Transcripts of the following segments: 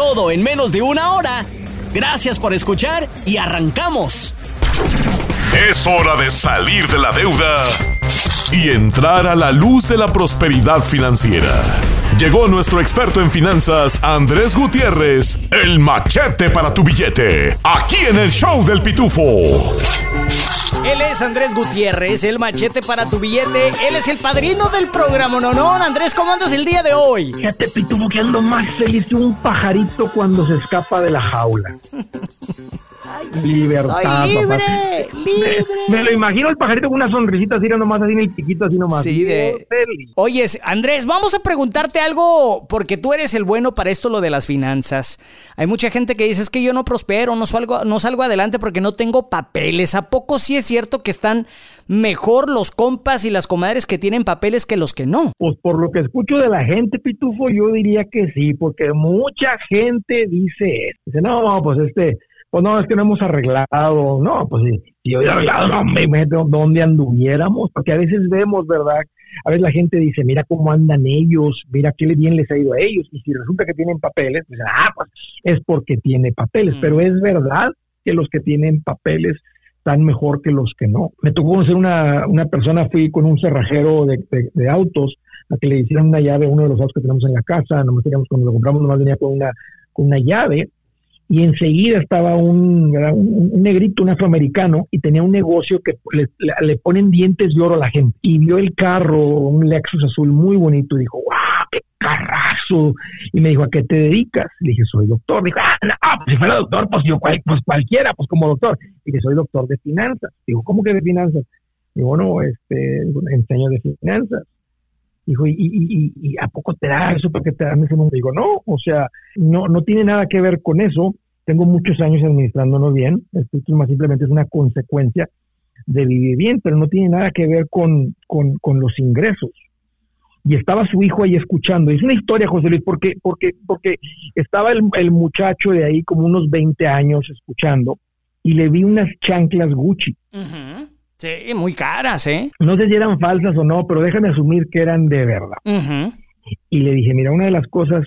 Todo en menos de una hora. Gracias por escuchar y arrancamos. Es hora de salir de la deuda y entrar a la luz de la prosperidad financiera. Llegó nuestro experto en finanzas, Andrés Gutiérrez, el machete para tu billete, aquí en el show del pitufo. Él es Andrés Gutiérrez, el machete para tu billete. Él es el padrino del programa, ¿no? no? Andrés, ¿cómo andas el día de hoy? Fíjate, pitufo, que ando más feliz que un pajarito cuando se escapa de la jaula. Libertad. Soy libre, papá. libre. Me, me lo imagino el pajarito con una sonrisita así nomás, así en el piquito, así nomás. Sí, de-. Oye, Andrés, vamos a preguntarte algo porque tú eres el bueno para esto, lo de las finanzas. Hay mucha gente que dice es que yo no prospero, no salgo, no salgo adelante porque no tengo papeles. ¿A poco sí es cierto que están mejor los compas y las comadres que tienen papeles que los que no? Pues por lo que escucho de la gente, Pitufo, yo diría que sí, porque mucha gente dice, dice, no, pues este, pues no, es que no hemos arreglado, no, pues si, si yo hubiera arreglado, no, me meto donde anduviéramos, porque a veces vemos, ¿verdad? A veces la gente dice, mira cómo andan ellos, mira qué bien les ha ido a ellos, y si resulta que tienen papeles, pues, ah, pues es porque tiene papeles, Mm. pero es verdad que los que tienen papeles están mejor que los que no. Me tocó conocer una, una persona, fui con un cerrajero de, de- de autos a que le hicieran una llave a uno de los autos que tenemos en la casa, nomás teníamos cuando lo compramos, nomás venía con una, con una llave, y enseguida estaba un, un, negrito, un afroamericano, y tenía un negocio que le, ponen dientes de oro a la gente. Y vio el carro, un Lexus azul muy bonito, y dijo, ¡wow, qué carrazo! Y me dijo, ¿a qué te dedicas? Le dije, soy doctor. Dijo, ah, no, pues si fuera doctor, pues yo cual- pues cualquiera, pues como doctor. Y que soy doctor de finanzas. Digo, ¿cómo que de finanzas? Digo, no, este, enseño de finanzas. Dijo, ¿y, y, y, y a poco te da eso? ¿Por qué te dan ese mundo? Digo, no, o sea, no, no tiene nada que ver con eso. Tengo muchos años administrándonos bien. Esto es más simplemente es una consecuencia de vivir bien, pero no tiene nada que ver con, con, con los ingresos. Y estaba su hijo ahí escuchando. Es una historia, José Luis, porque, porque, porque estaba el, el muchacho de ahí como unos 20 años escuchando y le vi unas chanclas Gucci. Sí, muy caras, ¿eh? No sé si eran falsas o no, pero déjame asumir que eran de verdad. Y le dije, mira, una de las cosas,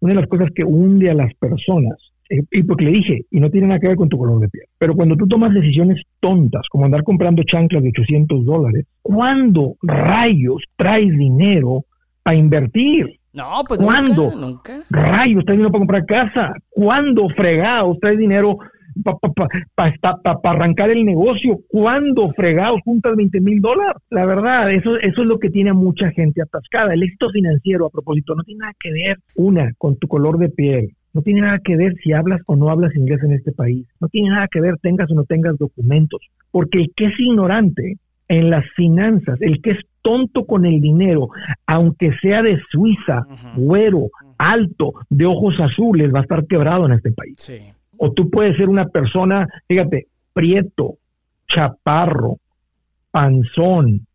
una de las cosas que hunde a las personas, eh, y porque le dije, y no tiene nada que ver con tu color de piel, pero cuando tú tomas decisiones tontas, como andar comprando chanclas de 800 dólares, ¿cuándo rayos traes dinero para invertir? No, pues ¿Cuándo? nunca, nunca. Rayos, traes dinero para comprar casa. ¿Cuándo fregados traes dinero para arrancar el negocio? ¿Cuándo fregados juntas 20 mil dólares? La verdad, eso, eso es lo que tiene a mucha gente atascada. El éxito financiero, a propósito, no tiene nada que ver, una, con tu color de piel. No tiene nada que ver si hablas o no hablas inglés en este país. No tiene nada que ver tengas o no tengas documentos. Porque el que es ignorante en las finanzas, el que es tonto con el dinero, aunque sea de Suiza, güero, alto, de ojos azules, va a estar quebrado en este país. Sí. O tú puedes ser una persona, fíjate, prieto, chaparro, panzón,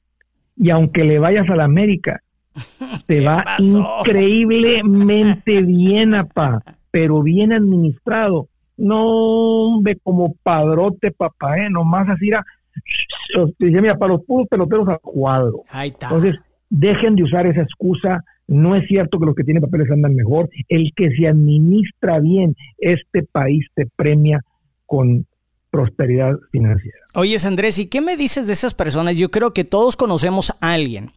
y aunque le vayas a la América, te ¿Qué va pasó? increíblemente bien, apa, pero bien administrado. No, hombre, como padrote, papá, ¿eh? Nomás así era, dice, mira, para los puros peloteros a cuadro. Ahí está. Entonces, dejen de usar esa excusa. No es cierto que los que tienen papeles andan mejor. El que se administra bien, este país te premia con prosperidad financiera. Oyes, Andrés, ¿y qué me dices de esas personas? Yo creo que todos conocemos a alguien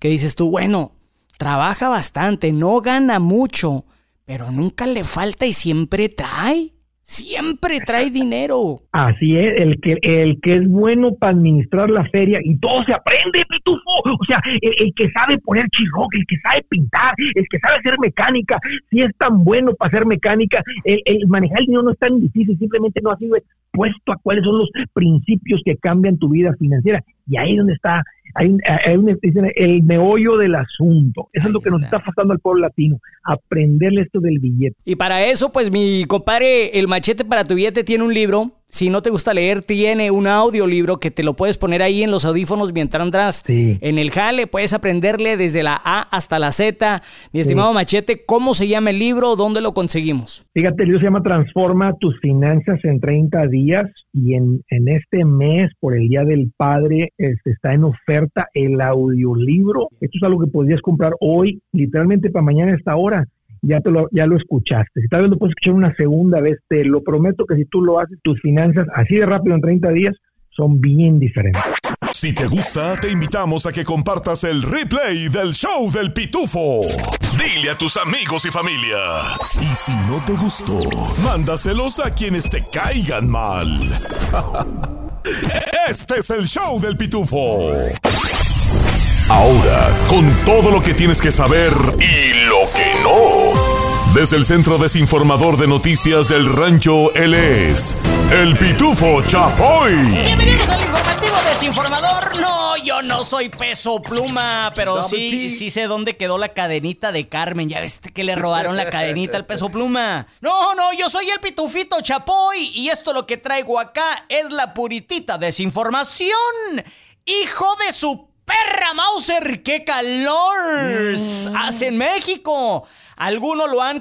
que dices tú, bueno, trabaja bastante, no gana mucho, pero nunca le falta y siempre trae. Siempre trae dinero. Así es, el que, el que es bueno para administrar la feria y todo se aprende, pitufo. O sea, el, que sabe poner chirroque, el que sabe pintar, el que sabe hacer mecánica, si es tan bueno para hacer mecánica, el, el manejar el dinero no es tan difícil, simplemente no ha sido expuesto a cuáles son los principios que cambian tu vida financiera. Y ahí es donde está hay, el meollo del asunto. Eso es lo que nos está pasando al pueblo latino, aprenderle esto del billete. Y para eso, pues mi compadre, el machete para tu billete tiene un libro. Si no te gusta leer, tiene un audiolibro que te lo puedes poner ahí en los audífonos mientras andas en el jale. Puedes aprenderle desde la A hasta la Z. Mi estimado Machete, ¿cómo se llama el libro? ¿Dónde lo conseguimos? Fíjate, el libro se llama Transforma tus finanzas en 30 días y en, en este mes, por el Día del Padre, este, está en oferta el audiolibro. Esto es algo que podrías comprar hoy, literalmente para mañana a esta hora ya, lo, ya lo escuchaste. Si tal vez lo puedes escuchar una segunda vez, te lo prometo que si tú lo haces, tus finanzas así de rápido en 30 días son bien diferentes. Si te gusta, te invitamos a que compartas el replay del show del pitufo. Dile a tus amigos y familia. Y si no te gustó, mándaselos a quienes te caigan mal. Este es el show del pitufo. Ahora, con todo lo que tienes que saber y lo que no. Desde el Centro Desinformador de Noticias del Rancho, él es el Pitufo Chapoy. Bienvenidos al informativo desinformador. No, yo no soy peso pluma, pero sí, sí sé dónde quedó la cadenita de Carmen. Ya ves que le robaron la cadenita al peso pluma. No, no, yo soy el Pitufito Chapoy y esto lo que traigo acá es la puritita desinformación. Hijo de su perra Mauser, qué calor mm. hace en México. Algunos lo han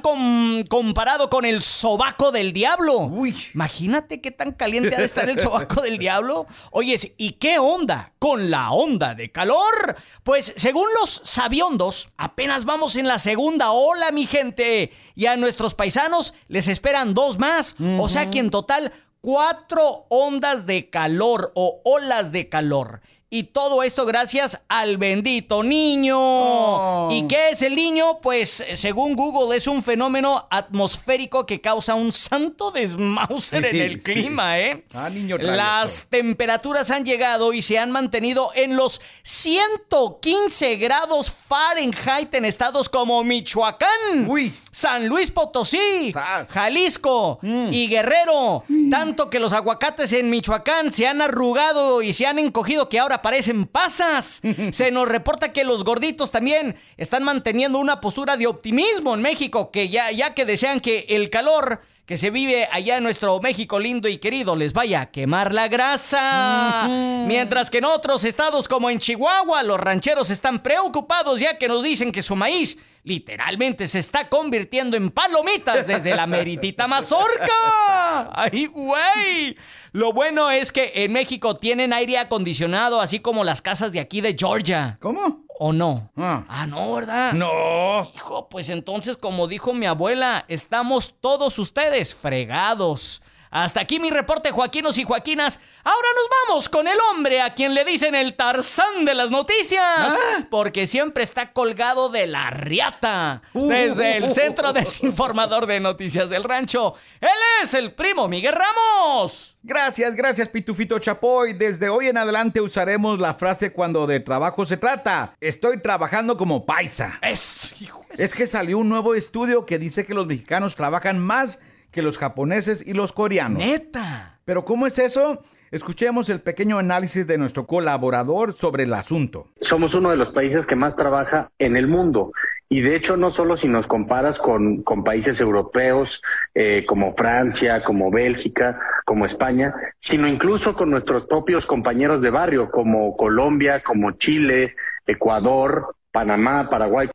comparado con el sobaco del diablo. Uy. Imagínate qué tan caliente ha de estar el sobaco del diablo. Oye, ¿y qué onda con la onda de calor? Pues según los sabiondos, apenas vamos en la segunda ola, mi gente. Y a nuestros paisanos les esperan dos más. O sea que en total, cuatro ondas de calor o olas de calor. Y todo esto gracias al bendito niño. Oh. ¿Y qué es el niño? Pues según Google es un fenómeno atmosférico que causa un santo desmauser en el clima, ¿eh? Ah, niño Las temperaturas han llegado y se han mantenido en los 115 grados Fahrenheit en estados como Michoacán, San Luis Potosí, Jalisco mm. y Guerrero. Tanto que los aguacates en Michoacán se han arrugado y se han encogido que ahora parecen pasas. Se nos reporta que los gorditos también están manteniendo una postura de optimismo en México, que ya, ya que desean que el calor que se vive allá en nuestro México lindo y querido les vaya a quemar la grasa. Mientras que en otros estados como en Chihuahua los rancheros están preocupados ya que nos dicen que su maíz literalmente se está convirtiendo en palomitas desde la meritita mazorca. ¡Ay, güey! Lo bueno es que en México tienen aire acondicionado, así como las casas de aquí de Georgia. ¿Cómo? ¿O no? Ah. ah, no, ¿verdad? No. Hijo, pues entonces, como dijo mi abuela, estamos todos ustedes fregados. Hasta aquí mi reporte, Joaquinos y Joaquinas. Ahora nos vamos con el hombre a quien le dicen el Tarzán de las noticias. Ah. Porque siempre está colgado de la riata. Uh. desde el Centro Desinformador de Noticias del Rancho. Él es el primo Miguel Ramos. Gracias, gracias, Pitufito Chapoy. Desde hoy en adelante usaremos la frase cuando de trabajo se trata. Estoy trabajando como paisa. Es, es que salió un nuevo estudio que dice que los mexicanos trabajan más que los japoneses y los coreanos. ¡Neta! ¿Pero cómo es eso? Escuchemos el pequeño análisis de nuestro colaborador sobre el asunto. Somos uno de los países que más trabaja en el mundo. Y de hecho, no solo si nos comparas con, con países europeos eh, como Francia, como Bélgica, como España, sino incluso con nuestros propios compañeros de barrio como Colombia, como Chile, Ecuador, Panamá, Paraguay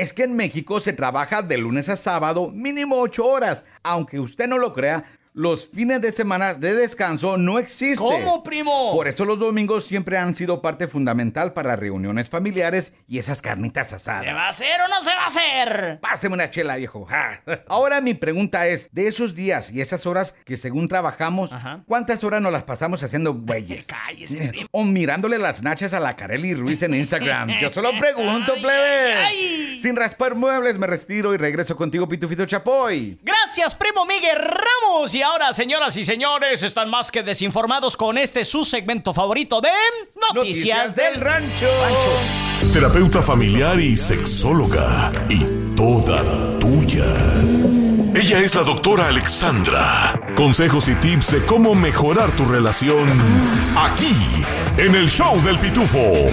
es que en México se trabaja de lunes a sábado mínimo ocho horas. Aunque usted no lo crea, los fines de semana de descanso no existen. ¿Cómo, primo? Por eso los domingos siempre han sido parte fundamental para reuniones familiares y esas carnitas asadas. ¿Se va a hacer o no se va a hacer? Páseme una chela, viejo. Ahora mi pregunta es, de esos días y esas horas que según trabajamos, ¿cuántas horas nos las pasamos haciendo güeyes? Cállese, primo. O mirándole las nachas a la Kareli Ruiz en Instagram. Yo solo pregunto, plebes. Sin raspar muebles me retiro y regreso contigo, Pitufito Chapoy. Gracias, primo Miguel Ramos. Y ahora, señoras y señores, están más que desinformados con este su segmento favorito de Noticias, del Rancho. Terapeuta familiar y sexóloga. Y toda tuya. Ella es la doctora Alexandra Consejos y tips de cómo mejorar tu relación aquí en el Show del Pitufo.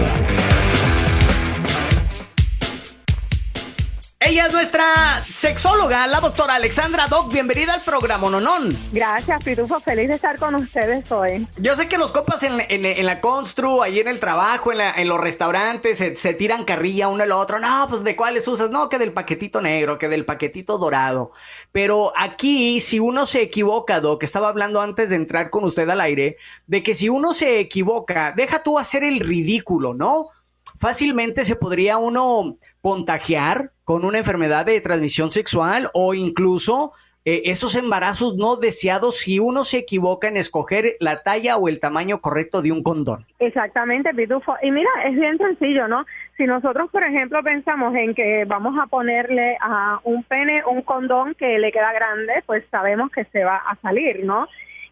Ella es nuestra sexóloga, la doctora Alexandra Doc. Bienvenida al programa Nonón. Gracias, Pitufo. Feliz de estar con ustedes hoy. Yo sé que los copas en, la Constru, ahí en el trabajo, en, los restaurantes, se, tiran carrilla uno al otro. No, pues de cuáles usas. No, que del paquetito negro, que del paquetito dorado. Pero aquí, si uno se equivoca, Doc, estaba hablando antes de entrar con usted al aire, de que si uno se equivoca, deja tú hacer el ridículo, ¿no? Fácilmente se podría uno contagiar con una enfermedad de transmisión sexual o incluso eh, esos embarazos no deseados si uno se equivoca en escoger la talla o el tamaño correcto de un condón. Exactamente, Pitufo. Y mira, es bien sencillo, ¿no? Si nosotros, por ejemplo, pensamos en que vamos a ponerle a un pene un condón que le queda grande, pues sabemos que se va a salir, ¿no?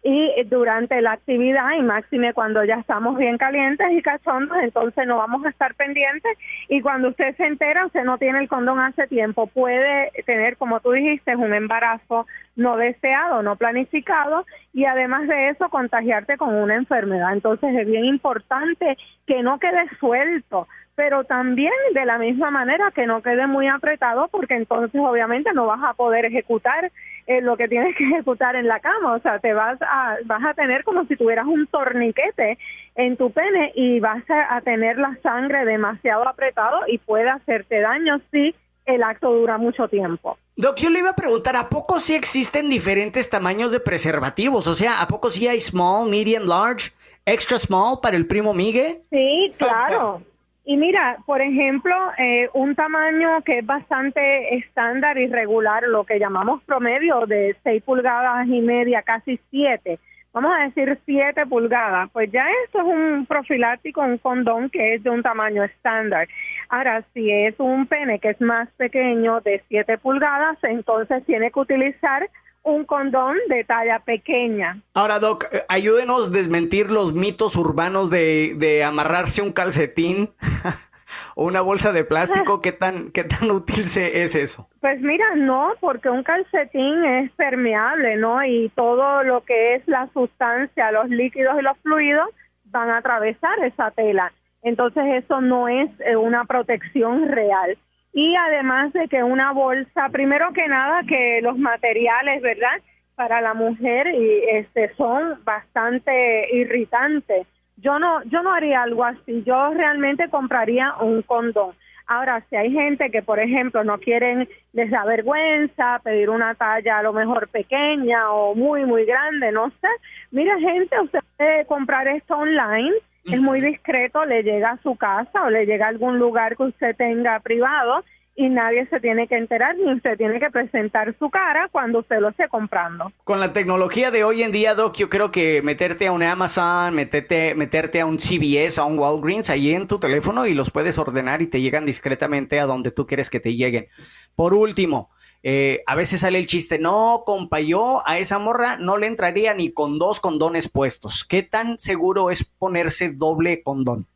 Y durante la actividad y máxime cuando ya estamos bien calientes y cachondos, entonces no vamos a estar pendientes y cuando usted se entera, usted no tiene el condón hace tiempo, puede tener, como tú dijiste, un embarazo no deseado, no planificado y además de eso contagiarte con una enfermedad. Entonces es bien importante que no quede suelto, pero también de la misma manera que no quede muy apretado porque entonces obviamente no vas a poder ejecutar eh, lo que tienes que ejecutar en la cama, o sea, te vas a vas a tener como si tuvieras un torniquete en tu pene y vas a, tener la sangre demasiado apretado y puede hacerte daño si el acto dura mucho tiempo. Doc, yo le iba a preguntar, ¿a poco sí existen diferentes tamaños de preservativos? O sea, ¿a poco sí hay small, medium, large, extra small para el primo Migue? Sí, claro. Y mira, por ejemplo, eh, un tamaño que es bastante estándar y regular, lo que llamamos promedio de 6 pulgadas y media, casi 7, vamos a decir 7 pulgadas, pues ya esto es un profiláctico, un condón que es de un tamaño estándar. Ahora, si es un pene que es más pequeño de 7 pulgadas, entonces tiene que utilizar un condón de talla pequeña. Ahora, Doc, eh, ayúdenos a desmentir los mitos urbanos de, de amarrarse un calcetín o una bolsa de plástico. ¿Qué tan, qué tan útil se, es eso? Pues mira, no, porque un calcetín es permeable, ¿no? Y todo lo que es la sustancia, los líquidos y los fluidos van a atravesar esa tela. Entonces eso no es eh, una protección real y además de que una bolsa, primero que nada que los materiales, ¿verdad? Para la mujer y este son bastante irritantes. Yo no yo no haría algo así. Yo realmente compraría un condón. Ahora, si hay gente que, por ejemplo, no quieren, les da vergüenza pedir una talla a lo mejor pequeña o muy, muy grande, no sé. Mira, gente, usted puede comprar esto online es muy discreto, le llega a su casa o le llega a algún lugar que usted tenga privado y nadie se tiene que enterar ni usted tiene que presentar su cara cuando usted lo esté comprando. Con la tecnología de hoy en día, Doc, yo creo que meterte a un Amazon, meterte, meterte a un CVS, a un Walgreens, ahí en tu teléfono y los puedes ordenar y te llegan discretamente a donde tú quieres que te lleguen. Por último, eh, a veces sale el chiste, no, compa, yo a esa morra no le entraría ni con dos condones puestos. ¿Qué tan seguro es ponerse doble condón?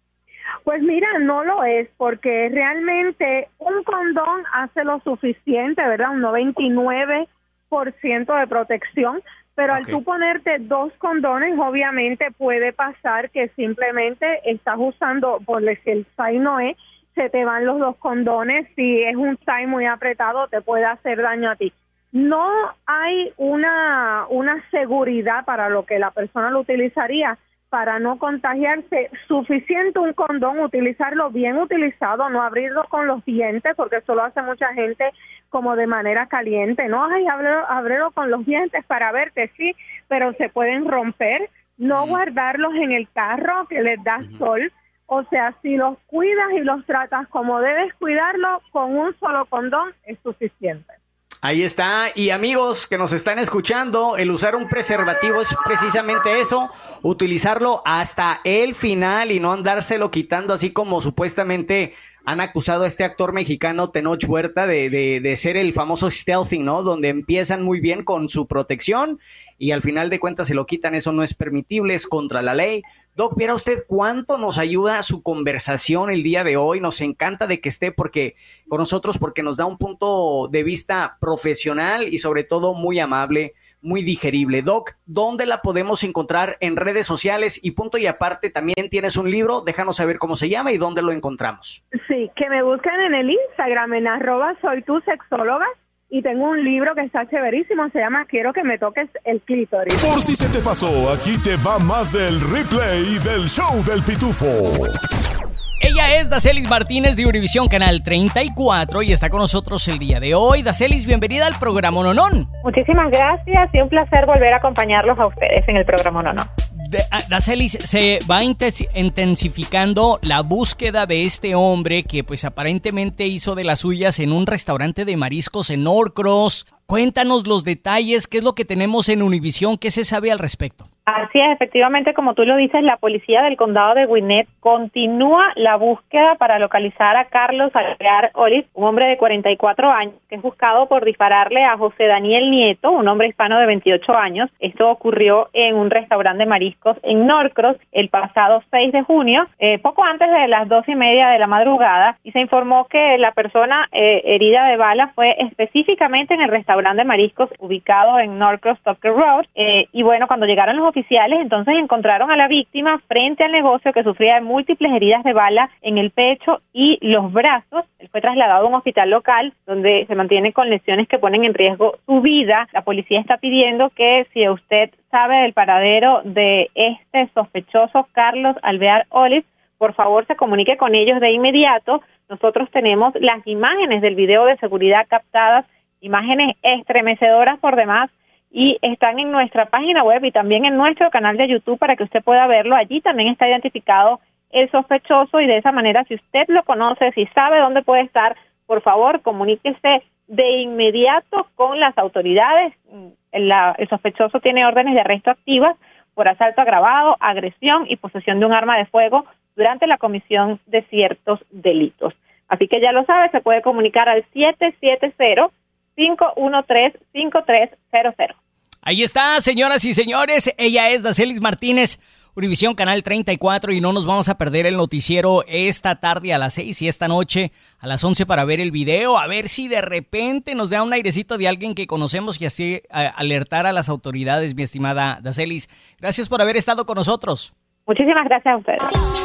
Pues mira, no lo es, porque realmente un condón hace lo suficiente, ¿verdad? Un 99% de protección, pero al tú ponerte dos condones, obviamente puede pasar que simplemente estás usando, por el SAI no es, se te van los dos condones, si es un size muy apretado te puede hacer daño a ti. No hay una, una seguridad para lo que la persona lo utilizaría para no contagiarse. Suficiente un condón, utilizarlo bien utilizado, no abrirlo con los dientes, porque eso lo hace mucha gente como de manera caliente. No, hay abrirlo, con los dientes para verte, sí, pero se pueden romper. No guardarlos en el carro que les da sol o sea, si los cuidas y los tratas como debes cuidarlo, con un solo condón es suficiente. Ahí está. Y amigos que nos están escuchando, el usar un preservativo es precisamente eso, utilizarlo hasta el final y no andárselo quitando así como supuestamente han acusado a este actor mexicano Tenoch Huerta de, de, ser el famoso stealthing, ¿no? Donde empiezan muy bien con su protección y al final de cuentas se lo quitan. Eso no es permitible, es contra la ley. Doc, viera usted cuánto nos ayuda su conversación el día de hoy. Nos encanta de que esté porque con nosotros porque nos da un punto de vista profesional y sobre todo muy amable, muy digerible. Doc, ¿dónde la podemos encontrar en redes sociales? Y punto y aparte, también tienes un libro, déjanos saber cómo se llama y dónde lo encontramos. Sí, que me busquen en el Instagram en arroba soy tu sexóloga y tengo un libro que está chéverísimo, se llama Quiero que me toques el clítoris. Por si se te pasó, aquí te va más del replay del show del pitufo. Ella es Dacelis Martínez de Univisión Canal 34 y está con nosotros el día de hoy. Dacelis, bienvenida al programa Nonón. Muchísimas gracias y un placer volver a acompañarlos a ustedes en el programa Nonón. Ah, Dacelis, se va intensificando la búsqueda de este hombre que pues aparentemente hizo de las suyas en un restaurante de mariscos en Norcross. Cuéntanos los detalles, qué es lo que tenemos en Univisión, qué se sabe al respecto. Así es, efectivamente, como tú lo dices, la policía del condado de Gwinnett continúa la búsqueda para localizar a Carlos Alvear Olis, un hombre de 44 años, que es buscado por dispararle a José Daniel Nieto, un hombre hispano de 28 años. Esto ocurrió en un restaurante de mariscos en Norcross el pasado 6 de junio, eh, poco antes de las dos y media de la madrugada, y se informó que la persona eh, herida de bala fue específicamente en el restaurante de mariscos ubicado en Norcross Tucker Road. Eh, y bueno, cuando llegaron los oficiales entonces encontraron a la víctima frente al negocio que sufría de múltiples heridas de bala en el pecho y los brazos. Él fue trasladado a un hospital local donde se mantiene con lesiones que ponen en riesgo su vida. La policía está pidiendo que si usted sabe del paradero de este sospechoso Carlos Alvear Olive, por favor se comunique con ellos de inmediato. Nosotros tenemos las imágenes del video de seguridad captadas, imágenes estremecedoras por demás y están en nuestra página web y también en nuestro canal de YouTube para que usted pueda verlo. Allí también está identificado el sospechoso y de esa manera, si usted lo conoce, si sabe dónde puede estar, por favor, comuníquese de inmediato con las autoridades. El, el sospechoso tiene órdenes de arresto activas por asalto agravado, agresión y posesión de un arma de fuego durante la comisión de ciertos delitos. Así que ya lo sabe, se puede comunicar al 770 513-5300. Ahí está, señoras y señores. Ella es Dacelis Martínez, Univisión Canal 34 y no nos vamos a perder el noticiero esta tarde a las 6 y esta noche a las 11 para ver el video, a ver si de repente nos da un airecito de alguien que conocemos y así alertar a las autoridades, mi estimada Dacelis. Gracias por haber estado con nosotros. Muchísimas gracias a ustedes.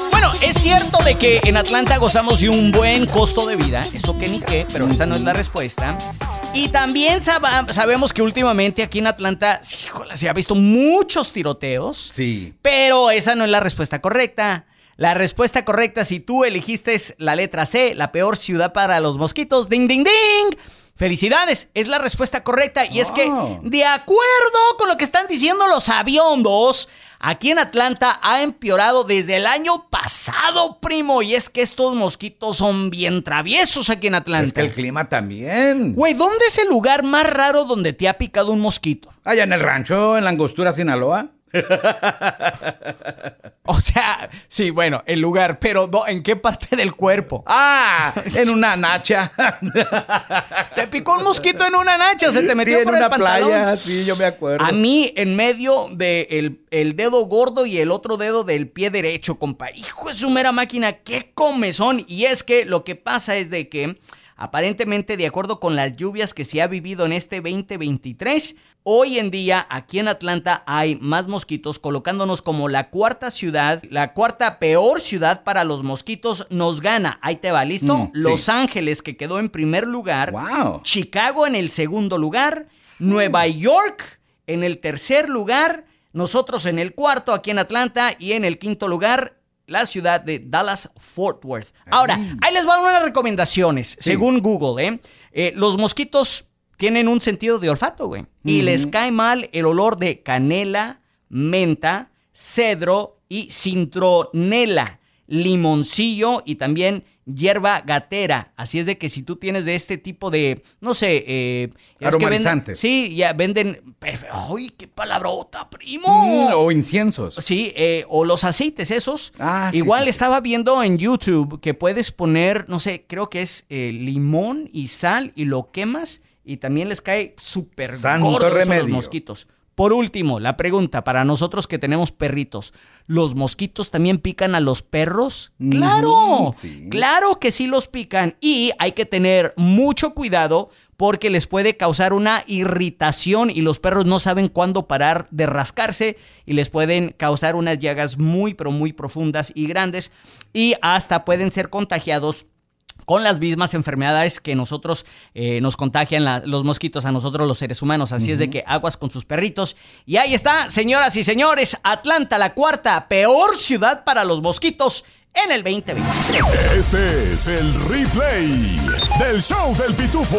Bueno, es cierto de que en Atlanta gozamos de un buen costo de vida, eso que ni qué, pero esa no es la respuesta. Y también sabemos que últimamente aquí en Atlanta, se ha visto muchos tiroteos. Sí. Pero esa no es la respuesta correcta. La respuesta correcta, si tú elegiste la letra C, la peor ciudad para los mosquitos, ding, ding, ding. Felicidades, es la respuesta correcta. Y es que, oh. de acuerdo con lo que están diciendo los aviondos, aquí en Atlanta ha empeorado desde el año pasado, primo. Y es que estos mosquitos son bien traviesos aquí en Atlanta. Es que el clima también. Güey, ¿dónde es el lugar más raro donde te ha picado un mosquito? Allá en el rancho, en la angostura, Sinaloa. o sea, sí, bueno, el lugar, pero ¿en qué parte del cuerpo? Ah, en una nacha. te picó un mosquito en una nacha, se te metió sí, en una playa, sí, yo me acuerdo. A mí, en medio del de el dedo gordo y el otro dedo del pie derecho, compa. Hijo de su mera máquina, qué comezón. Y es que lo que pasa es de que Aparentemente, de acuerdo con las lluvias que se ha vivido en este 2023, hoy en día aquí en Atlanta hay más mosquitos, colocándonos como la cuarta ciudad, la cuarta peor ciudad para los mosquitos. Nos gana, ahí te va, ¿listo? Mm, Los Ángeles, que quedó en primer lugar. Wow. Chicago en el segundo lugar. Nueva York en el tercer lugar. Nosotros en el cuarto aquí en Atlanta y en el quinto lugar la ciudad de Dallas Fort Worth. Ahora, ahí les dar unas recomendaciones, según Google, ¿eh? ¿eh? Los mosquitos tienen un sentido de olfato, güey. Y les cae mal el olor de canela, menta, cedro y cintronela, limoncillo y también hierba gatera. Así es de que si tú tienes de este tipo de, no sé, eh, aromatizantes. sí, ya venden. ¡Ay, qué palabrota, primo! Mm, o inciensos. Sí, eh, o los aceites esos. Ah, Igual estaba viendo en YouTube que puedes poner, no sé, creo que es eh, limón y sal y lo quemas y también les cae súper gordo los mosquitos. Por último, la pregunta para nosotros que tenemos perritos, ¿los mosquitos también pican a los perros? Claro, claro que sí los pican y hay que tener mucho cuidado porque les puede causar una irritación y los perros no saben cuándo parar de rascarse y les pueden causar unas llagas muy pero muy profundas y grandes y hasta pueden ser contagiados con las mismas enfermedades que nosotros eh, nos contagian los mosquitos a nosotros los seres humanos. Así es de que aguas con sus perritos. Y ahí está, señoras y señores, Atlanta, la cuarta peor ciudad para los mosquitos en el 2020. Este es el replay del show del pitufo.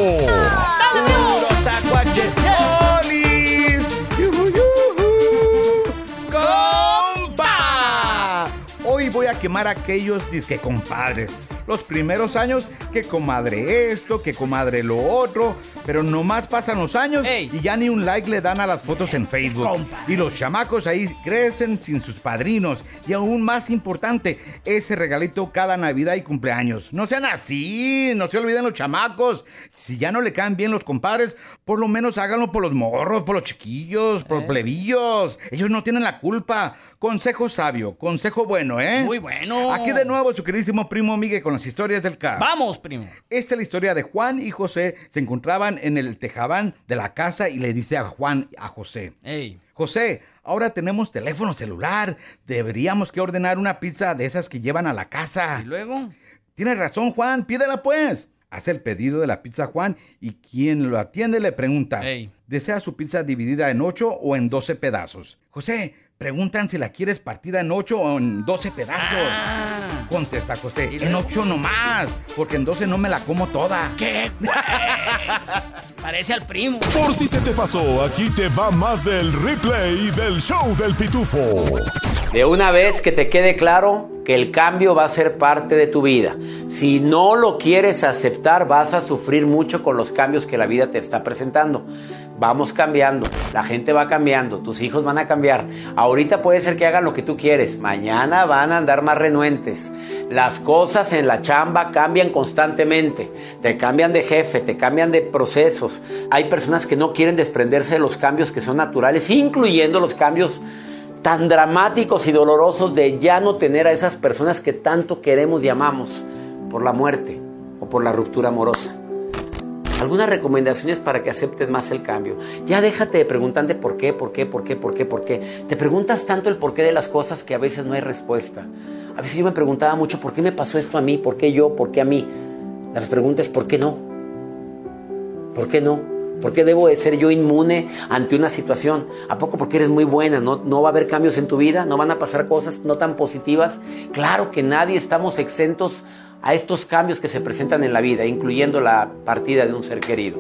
Quemar a aquellos disque compadres los primeros años que comadre esto, que comadre lo otro, pero nomás pasan los años y ya ni un like le dan a las fotos en Facebook. Y los chamacos ahí crecen sin sus padrinos. Y aún más importante, ese regalito cada Navidad y cumpleaños. No sean así, no se olviden los chamacos. Si ya no le caen bien los compadres, por lo menos háganlo por los morros, por los chiquillos, por los eh. plebillos. Ellos no tienen la culpa. Consejo sabio, consejo bueno, ¿eh? Muy bueno. Aquí de nuevo su queridísimo primo Miguel con las historias del carro. Vamos, primo. Esta es la historia de Juan y José. Se encontraban en el tejabán de la casa y le dice a Juan a José. Hey. José, ahora tenemos teléfono celular. Deberíamos que ordenar una pizza de esas que llevan a la casa. ¿Y luego? Tienes razón, Juan. Pídela pues. Hace el pedido de la pizza Juan y quien lo atiende le pregunta, ¿desea su pizza dividida en 8 o en 12 pedazos? José, Preguntan si la quieres partida en 8 o en 12 pedazos. Ah. Contesta José, en 8 nomás, porque en 12 no me la como toda. ¿Qué? Parece al primo. Por si se te pasó, aquí te va más del replay del show del pitufo. De una vez que te quede claro que el cambio va a ser parte de tu vida. Si no lo quieres aceptar, vas a sufrir mucho con los cambios que la vida te está presentando. Vamos cambiando, la gente va cambiando, tus hijos van a cambiar. Ahorita puede ser que hagan lo que tú quieres, mañana van a andar más renuentes. Las cosas en la chamba cambian constantemente, te cambian de jefe, te cambian de procesos. Hay personas que no quieren desprenderse de los cambios que son naturales, incluyendo los cambios tan dramáticos y dolorosos de ya no tener a esas personas que tanto queremos y amamos por la muerte o por la ruptura amorosa algunas recomendaciones para que aceptes más el cambio. Ya déjate de preguntarte por qué, por qué, por qué, por qué, por qué. Te preguntas tanto el porqué de las cosas que a veces no hay respuesta. A veces yo me preguntaba mucho, ¿por qué me pasó esto a mí? ¿Por qué yo? ¿Por qué a mí? La pregunta es, ¿por qué no? ¿Por qué no? ¿Por qué debo de ser yo inmune ante una situación? ¿A poco porque eres muy buena? ¿No, ¿No va a haber cambios en tu vida? ¿No van a pasar cosas no tan positivas? Claro que nadie estamos exentos a estos cambios que se presentan en la vida, incluyendo la partida de un ser querido.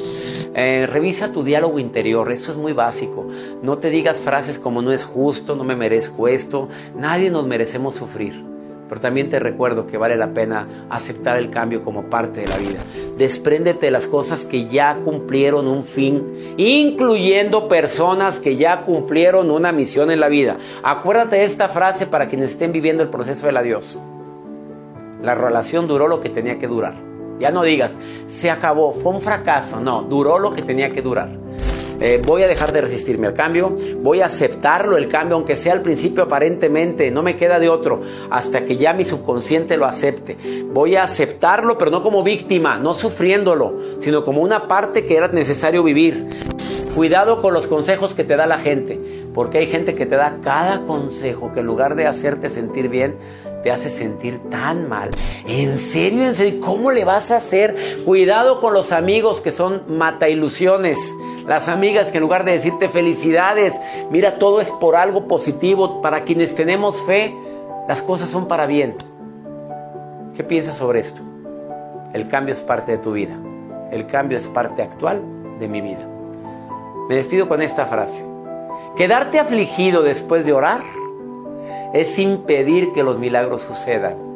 Eh, revisa tu diálogo interior, esto es muy básico. No te digas frases como no es justo, no me merezco esto, nadie nos merecemos sufrir. Pero también te recuerdo que vale la pena aceptar el cambio como parte de la vida. Despréndete de las cosas que ya cumplieron un fin, incluyendo personas que ya cumplieron una misión en la vida. Acuérdate de esta frase para quienes estén viviendo el proceso del adiós. La relación duró lo que tenía que durar. Ya no digas, se acabó, fue un fracaso. No, duró lo que tenía que durar. Eh, voy a dejar de resistirme al cambio, voy a aceptarlo el cambio, aunque sea al principio aparentemente, no me queda de otro, hasta que ya mi subconsciente lo acepte. Voy a aceptarlo, pero no como víctima, no sufriéndolo, sino como una parte que era necesario vivir. Cuidado con los consejos que te da la gente, porque hay gente que te da cada consejo que en lugar de hacerte sentir bien, te hace sentir tan mal. ¿En serio? ¿En serio? ¿Cómo le vas a hacer? Cuidado con los amigos que son mata ilusiones. Las amigas que en lugar de decirte felicidades, mira, todo es por algo positivo. Para quienes tenemos fe, las cosas son para bien. ¿Qué piensas sobre esto? El cambio es parte de tu vida. El cambio es parte actual de mi vida. Me despido con esta frase. Quedarte afligido después de orar es impedir que los milagros sucedan.